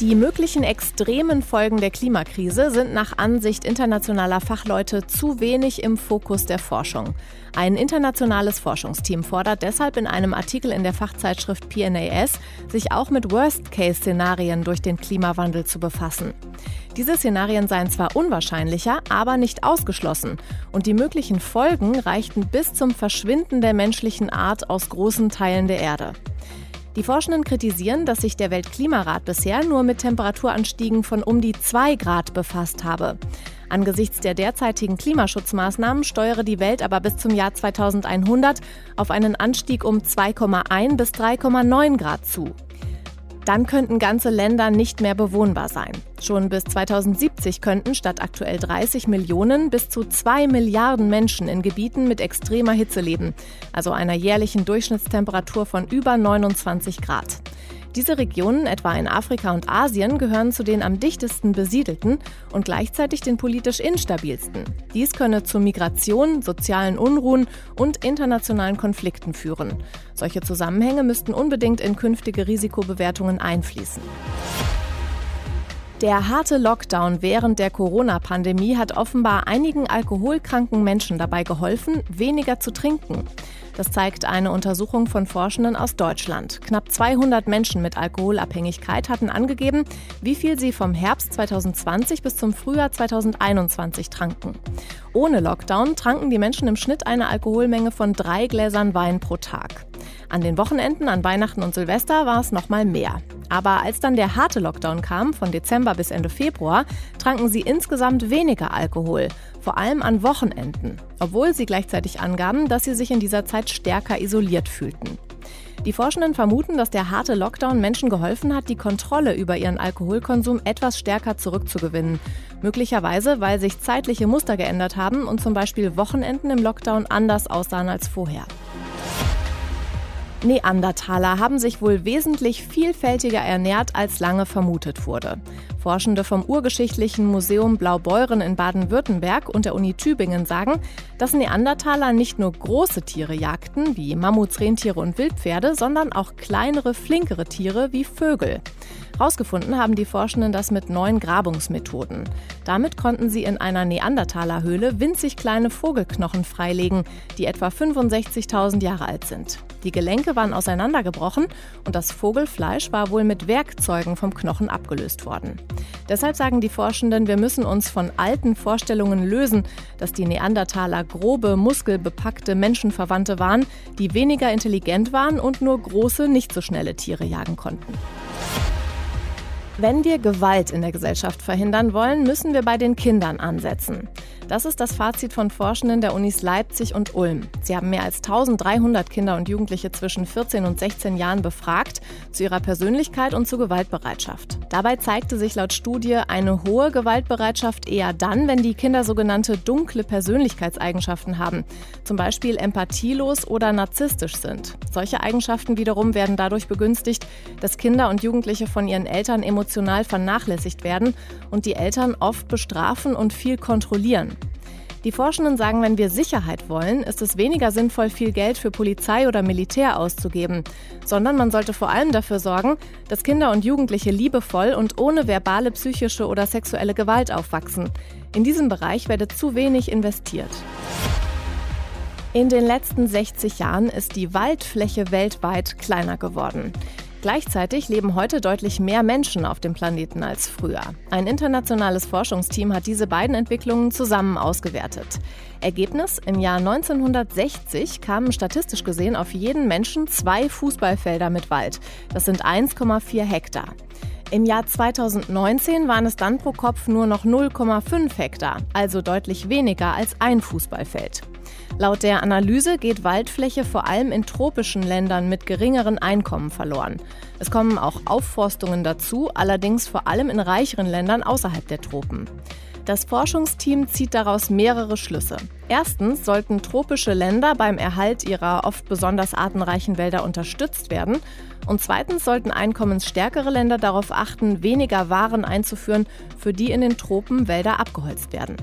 Die möglichen extremen Folgen der Klimakrise sind nach Ansicht internationaler Fachleute zu wenig im Fokus der Forschung. Ein internationales Forschungsteam fordert deshalb in einem Artikel in der Fachzeitschrift PNAS, sich auch mit Worst-Case-Szenarien durch den Klimawandel zu befassen. Diese Szenarien seien zwar unwahrscheinlicher, aber nicht ausgeschlossen. Und die möglichen Folgen reichten bis zum Verschwinden der menschlichen Art aus großen Teilen der Erde. Die Forschenden kritisieren, dass sich der Weltklimarat bisher nur mit Temperaturanstiegen von um die 2 Grad befasst habe. Angesichts der derzeitigen Klimaschutzmaßnahmen steuere die Welt aber bis zum Jahr 2100 auf einen Anstieg um 2,1 bis 3,9 Grad zu. Dann könnten ganze Länder nicht mehr bewohnbar sein. Schon bis 2070 könnten statt aktuell 30 Millionen bis zu 2 Milliarden Menschen in Gebieten mit extremer Hitze leben, also einer jährlichen Durchschnittstemperatur von über 29 Grad. Diese Regionen, etwa in Afrika und Asien, gehören zu den am dichtesten besiedelten und gleichzeitig den politisch instabilsten. Dies könne zu Migration, sozialen Unruhen und internationalen Konflikten führen. Solche Zusammenhänge müssten unbedingt in künftige Risikobewertungen einfließen. Der harte Lockdown während der Corona-Pandemie hat offenbar einigen alkoholkranken Menschen dabei geholfen, weniger zu trinken. Das zeigt eine Untersuchung von Forschenden aus Deutschland. Knapp 200 Menschen mit Alkoholabhängigkeit hatten angegeben, wie viel sie vom Herbst 2020 bis zum Frühjahr 2021 tranken. Ohne Lockdown tranken die Menschen im Schnitt eine Alkoholmenge von drei Gläsern Wein pro Tag. An den Wochenenden an Weihnachten und Silvester war es noch mal mehr. Aber als dann der harte Lockdown kam, von Dezember bis Ende Februar, tranken sie insgesamt weniger Alkohol, vor allem an Wochenenden, obwohl sie gleichzeitig angaben, dass sie sich in dieser Zeit stärker isoliert fühlten. Die Forschenden vermuten, dass der harte Lockdown Menschen geholfen hat, die Kontrolle über ihren Alkoholkonsum etwas stärker zurückzugewinnen. Möglicherweise, weil sich zeitliche Muster geändert haben und zum Beispiel Wochenenden im Lockdown anders aussahen als vorher. Neandertaler haben sich wohl wesentlich vielfältiger ernährt, als lange vermutet wurde. Forschende vom Urgeschichtlichen Museum Blaubeuren in Baden-Württemberg und der Uni Tübingen sagen, dass Neandertaler nicht nur große Tiere jagten, wie Mammuts, Rentiere und Wildpferde, sondern auch kleinere, flinkere Tiere wie Vögel. Herausgefunden haben die Forschenden das mit neuen Grabungsmethoden. Damit konnten sie in einer Neandertalerhöhle winzig kleine Vogelknochen freilegen, die etwa 65.000 Jahre alt sind. Die Gelenke waren auseinandergebrochen und das Vogelfleisch war wohl mit Werkzeugen vom Knochen abgelöst worden. Deshalb sagen die Forschenden, wir müssen uns von alten Vorstellungen lösen, dass die Neandertaler grobe, muskelbepackte Menschenverwandte waren, die weniger intelligent waren und nur große, nicht so schnelle Tiere jagen konnten. Wenn wir Gewalt in der Gesellschaft verhindern wollen, müssen wir bei den Kindern ansetzen. Das ist das Fazit von Forschenden der Unis Leipzig und Ulm. Sie haben mehr als 1300 Kinder und Jugendliche zwischen 14 und 16 Jahren befragt zu ihrer Persönlichkeit und zur Gewaltbereitschaft. Dabei zeigte sich laut Studie eine hohe Gewaltbereitschaft eher dann, wenn die Kinder sogenannte dunkle Persönlichkeitseigenschaften haben, zum Beispiel empathielos oder narzisstisch sind. Solche Eigenschaften wiederum werden dadurch begünstigt, dass Kinder und Jugendliche von ihren Eltern emotional vernachlässigt werden und die Eltern oft bestrafen und viel kontrollieren. Die Forschenden sagen, wenn wir Sicherheit wollen, ist es weniger sinnvoll, viel Geld für Polizei oder Militär auszugeben, sondern man sollte vor allem dafür sorgen, dass Kinder und Jugendliche liebevoll und ohne verbale, psychische oder sexuelle Gewalt aufwachsen. In diesem Bereich werde zu wenig investiert. In den letzten 60 Jahren ist die Waldfläche weltweit kleiner geworden. Gleichzeitig leben heute deutlich mehr Menschen auf dem Planeten als früher. Ein internationales Forschungsteam hat diese beiden Entwicklungen zusammen ausgewertet. Ergebnis: Im Jahr 1960 kamen statistisch gesehen auf jeden Menschen zwei Fußballfelder mit Wald. Das sind 1,4 Hektar. Im Jahr 2019 waren es dann pro Kopf nur noch 0,5 Hektar, also deutlich weniger als ein Fußballfeld. Laut der Analyse geht Waldfläche vor allem in tropischen Ländern mit geringeren Einkommen verloren. Es kommen auch Aufforstungen dazu, allerdings vor allem in reicheren Ländern außerhalb der Tropen. Das Forschungsteam zieht daraus mehrere Schlüsse. Erstens sollten tropische Länder beim Erhalt ihrer oft besonders artenreichen Wälder unterstützt werden. Und zweitens sollten einkommensstärkere Länder darauf achten, weniger Waren einzuführen, für die in den Tropen Wälder abgeholzt werden.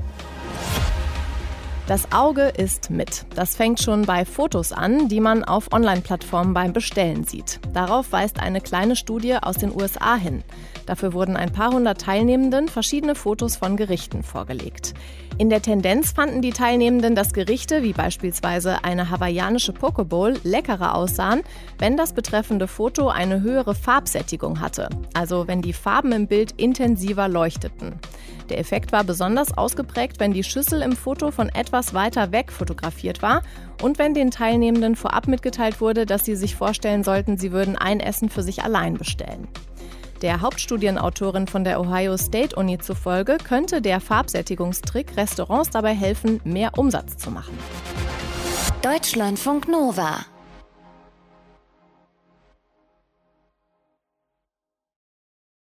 Das Auge ist mit. Das fängt schon bei Fotos an, die man auf Online-Plattformen beim Bestellen sieht. Darauf weist eine kleine Studie aus den USA hin. Dafür wurden ein paar hundert Teilnehmenden verschiedene Fotos von Gerichten vorgelegt. In der Tendenz fanden die Teilnehmenden, dass Gerichte wie beispielsweise eine hawaiianische Pokeball leckerer aussahen, wenn das betreffende Foto eine höhere Farbsättigung hatte, also wenn die Farben im Bild intensiver leuchteten. Der Effekt war besonders ausgeprägt, wenn die Schüssel im Foto von etwas weiter weg fotografiert war und wenn den Teilnehmenden vorab mitgeteilt wurde, dass sie sich vorstellen sollten, sie würden ein Essen für sich allein bestellen. Der Hauptstudienautorin von der Ohio State Uni zufolge könnte der Farbsättigungstrick Restaurants dabei helfen, mehr Umsatz zu machen. Deutschlandfunk Nova